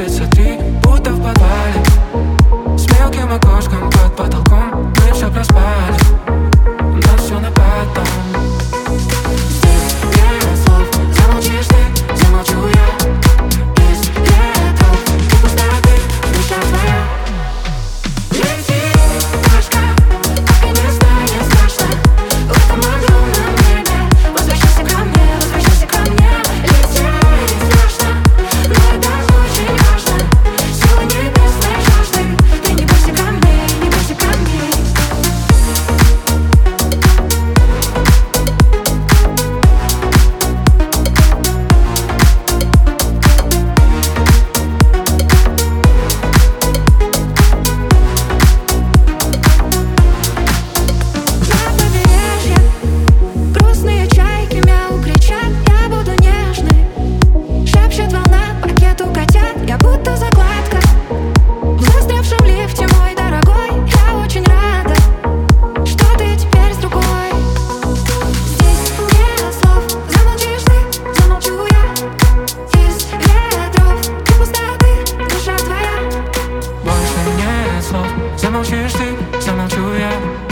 it's a 像当初月。